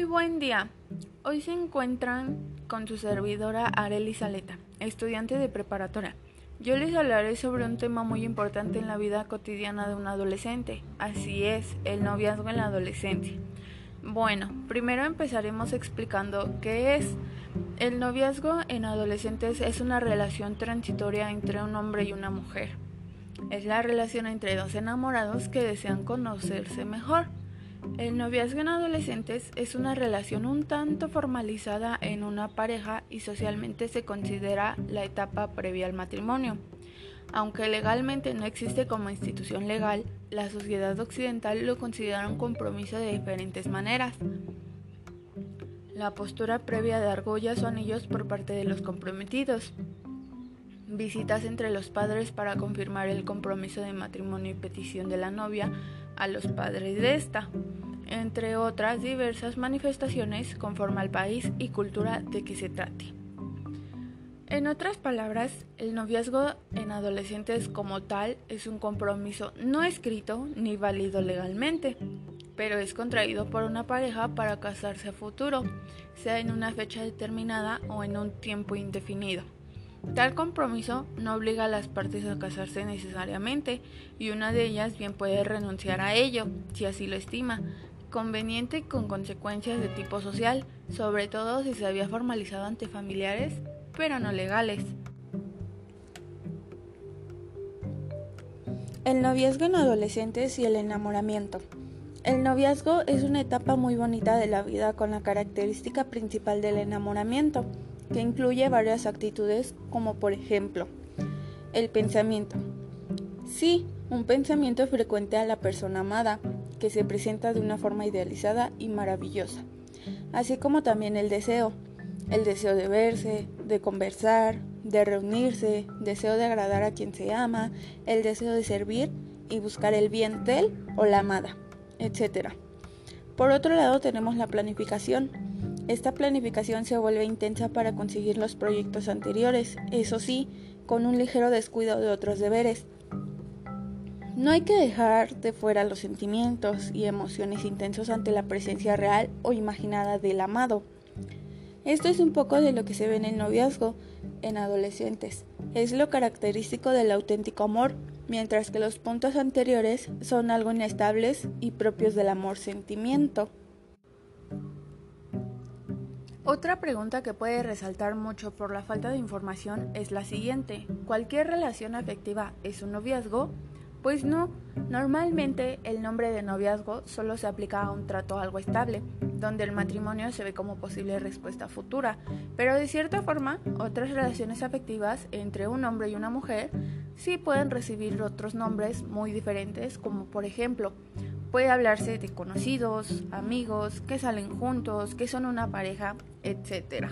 Muy buen día. Hoy se encuentran con su servidora Arely Saleta, estudiante de preparatoria. Yo les hablaré sobre un tema muy importante en la vida cotidiana de un adolescente. Así es, el noviazgo en la adolescencia. Bueno, primero empezaremos explicando qué es. El noviazgo en adolescentes es una relación transitoria entre un hombre y una mujer. Es la relación entre dos enamorados que desean conocerse mejor. El noviazgo en adolescentes es una relación un tanto formalizada en una pareja y socialmente se considera la etapa previa al matrimonio. Aunque legalmente no existe como institución legal, la sociedad occidental lo considera un compromiso de diferentes maneras. La postura previa de argollas o anillos por parte de los comprometidos. Visitas entre los padres para confirmar el compromiso de matrimonio y petición de la novia a los padres de esta, entre otras diversas manifestaciones conforme al país y cultura de que se trate. En otras palabras, el noviazgo en adolescentes como tal es un compromiso no escrito ni válido legalmente, pero es contraído por una pareja para casarse a futuro, sea en una fecha determinada o en un tiempo indefinido. Tal compromiso no obliga a las partes a casarse necesariamente y una de ellas bien puede renunciar a ello, si así lo estima, conveniente con consecuencias de tipo social, sobre todo si se había formalizado ante familiares, pero no legales. El noviazgo en adolescentes y el enamoramiento. El noviazgo es una etapa muy bonita de la vida con la característica principal del enamoramiento que incluye varias actitudes como por ejemplo el pensamiento. Sí, un pensamiento frecuente a la persona amada, que se presenta de una forma idealizada y maravillosa, así como también el deseo, el deseo de verse, de conversar, de reunirse, deseo de agradar a quien se ama, el deseo de servir y buscar el bien de él o la amada, etc. Por otro lado tenemos la planificación, esta planificación se vuelve intensa para conseguir los proyectos anteriores, eso sí, con un ligero descuido de otros deberes. No hay que dejar de fuera los sentimientos y emociones intensos ante la presencia real o imaginada del amado. Esto es un poco de lo que se ve en el noviazgo en adolescentes. Es lo característico del auténtico amor, mientras que los puntos anteriores son algo inestables y propios del amor sentimiento. Otra pregunta que puede resaltar mucho por la falta de información es la siguiente. ¿Cualquier relación afectiva es un noviazgo? Pues no, normalmente el nombre de noviazgo solo se aplica a un trato algo estable, donde el matrimonio se ve como posible respuesta futura, pero de cierta forma otras relaciones afectivas entre un hombre y una mujer sí pueden recibir otros nombres muy diferentes, como por ejemplo Puede hablarse de conocidos, amigos, que salen juntos, que son una pareja, etc.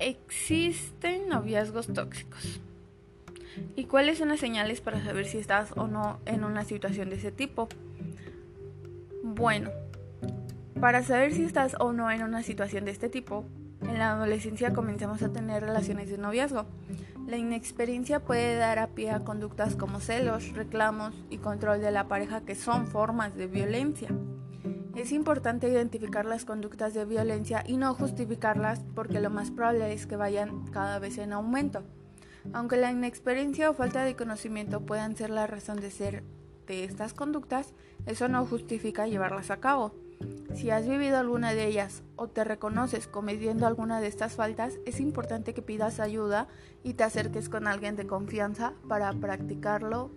Existen noviazgos tóxicos. ¿Y cuáles son las señales para saber si estás o no en una situación de ese tipo? Bueno, para saber si estás o no en una situación de este tipo, en la adolescencia comenzamos a tener relaciones de noviazgo. La inexperiencia puede dar a pie a conductas como celos, reclamos y control de la pareja que son formas de violencia. Es importante identificar las conductas de violencia y no justificarlas porque lo más probable es que vayan cada vez en aumento. Aunque la inexperiencia o falta de conocimiento puedan ser la razón de ser de estas conductas, eso no justifica llevarlas a cabo. Si has vivido alguna de ellas o te reconoces cometiendo alguna de estas faltas, es importante que pidas ayuda y te acerques con alguien de confianza para practicarlo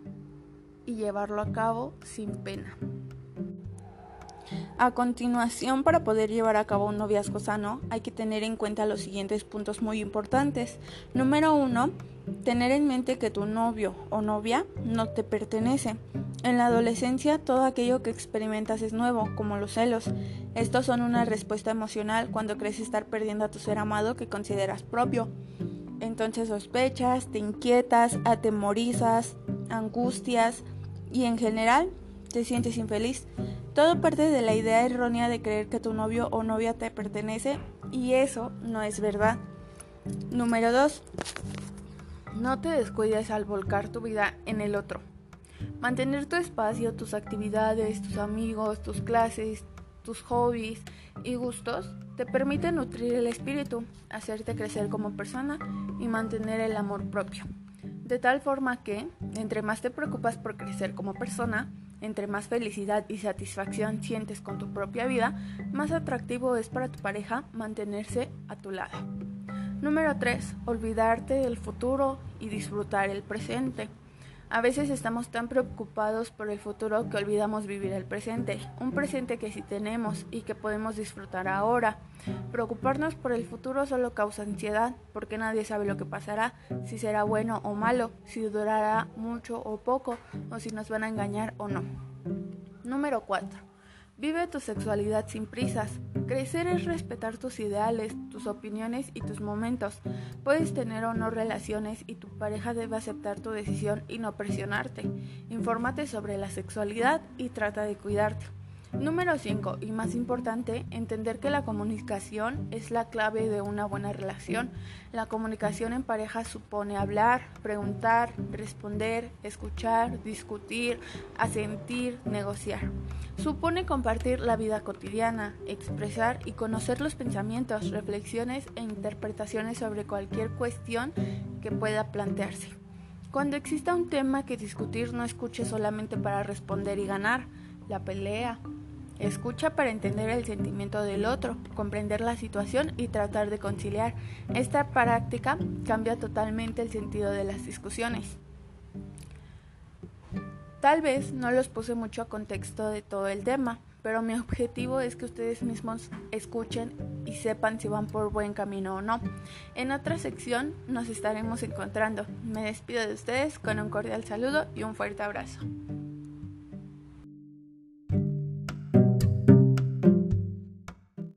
y llevarlo a cabo sin pena. A continuación, para poder llevar a cabo un noviazgo sano, hay que tener en cuenta los siguientes puntos muy importantes. Número uno, tener en mente que tu novio o novia no te pertenece. En la adolescencia todo aquello que experimentas es nuevo, como los celos. Estos son una respuesta emocional cuando crees estar perdiendo a tu ser amado que consideras propio. Entonces sospechas, te inquietas, atemorizas, angustias y en general te sientes infeliz. Todo parte de la idea errónea de creer que tu novio o novia te pertenece y eso no es verdad. Número 2. No te descuides al volcar tu vida en el otro. Mantener tu espacio, tus actividades, tus amigos, tus clases, tus hobbies y gustos te permiten nutrir el espíritu, hacerte crecer como persona y mantener el amor propio. De tal forma que, entre más te preocupas por crecer como persona, entre más felicidad y satisfacción sientes con tu propia vida, más atractivo es para tu pareja mantenerse a tu lado. Número 3. Olvidarte del futuro y disfrutar el presente. A veces estamos tan preocupados por el futuro que olvidamos vivir el presente, un presente que sí tenemos y que podemos disfrutar ahora. Preocuparnos por el futuro solo causa ansiedad, porque nadie sabe lo que pasará, si será bueno o malo, si durará mucho o poco, o si nos van a engañar o no. Número 4. Vive tu sexualidad sin prisas. Crecer es respetar tus ideales, tus opiniones y tus momentos. Puedes tener o no relaciones y tu pareja debe aceptar tu decisión y no presionarte. Infórmate sobre la sexualidad y trata de cuidarte. Número 5. Y más importante, entender que la comunicación es la clave de una buena relación. La comunicación en pareja supone hablar, preguntar, responder, escuchar, discutir, asentir, negociar. Supone compartir la vida cotidiana, expresar y conocer los pensamientos, reflexiones e interpretaciones sobre cualquier cuestión que pueda plantearse. Cuando exista un tema que discutir, no escuche solamente para responder y ganar la pelea, Escucha para entender el sentimiento del otro, comprender la situación y tratar de conciliar. Esta práctica cambia totalmente el sentido de las discusiones. Tal vez no los puse mucho a contexto de todo el tema, pero mi objetivo es que ustedes mismos escuchen y sepan si van por buen camino o no. En otra sección nos estaremos encontrando. Me despido de ustedes con un cordial saludo y un fuerte abrazo.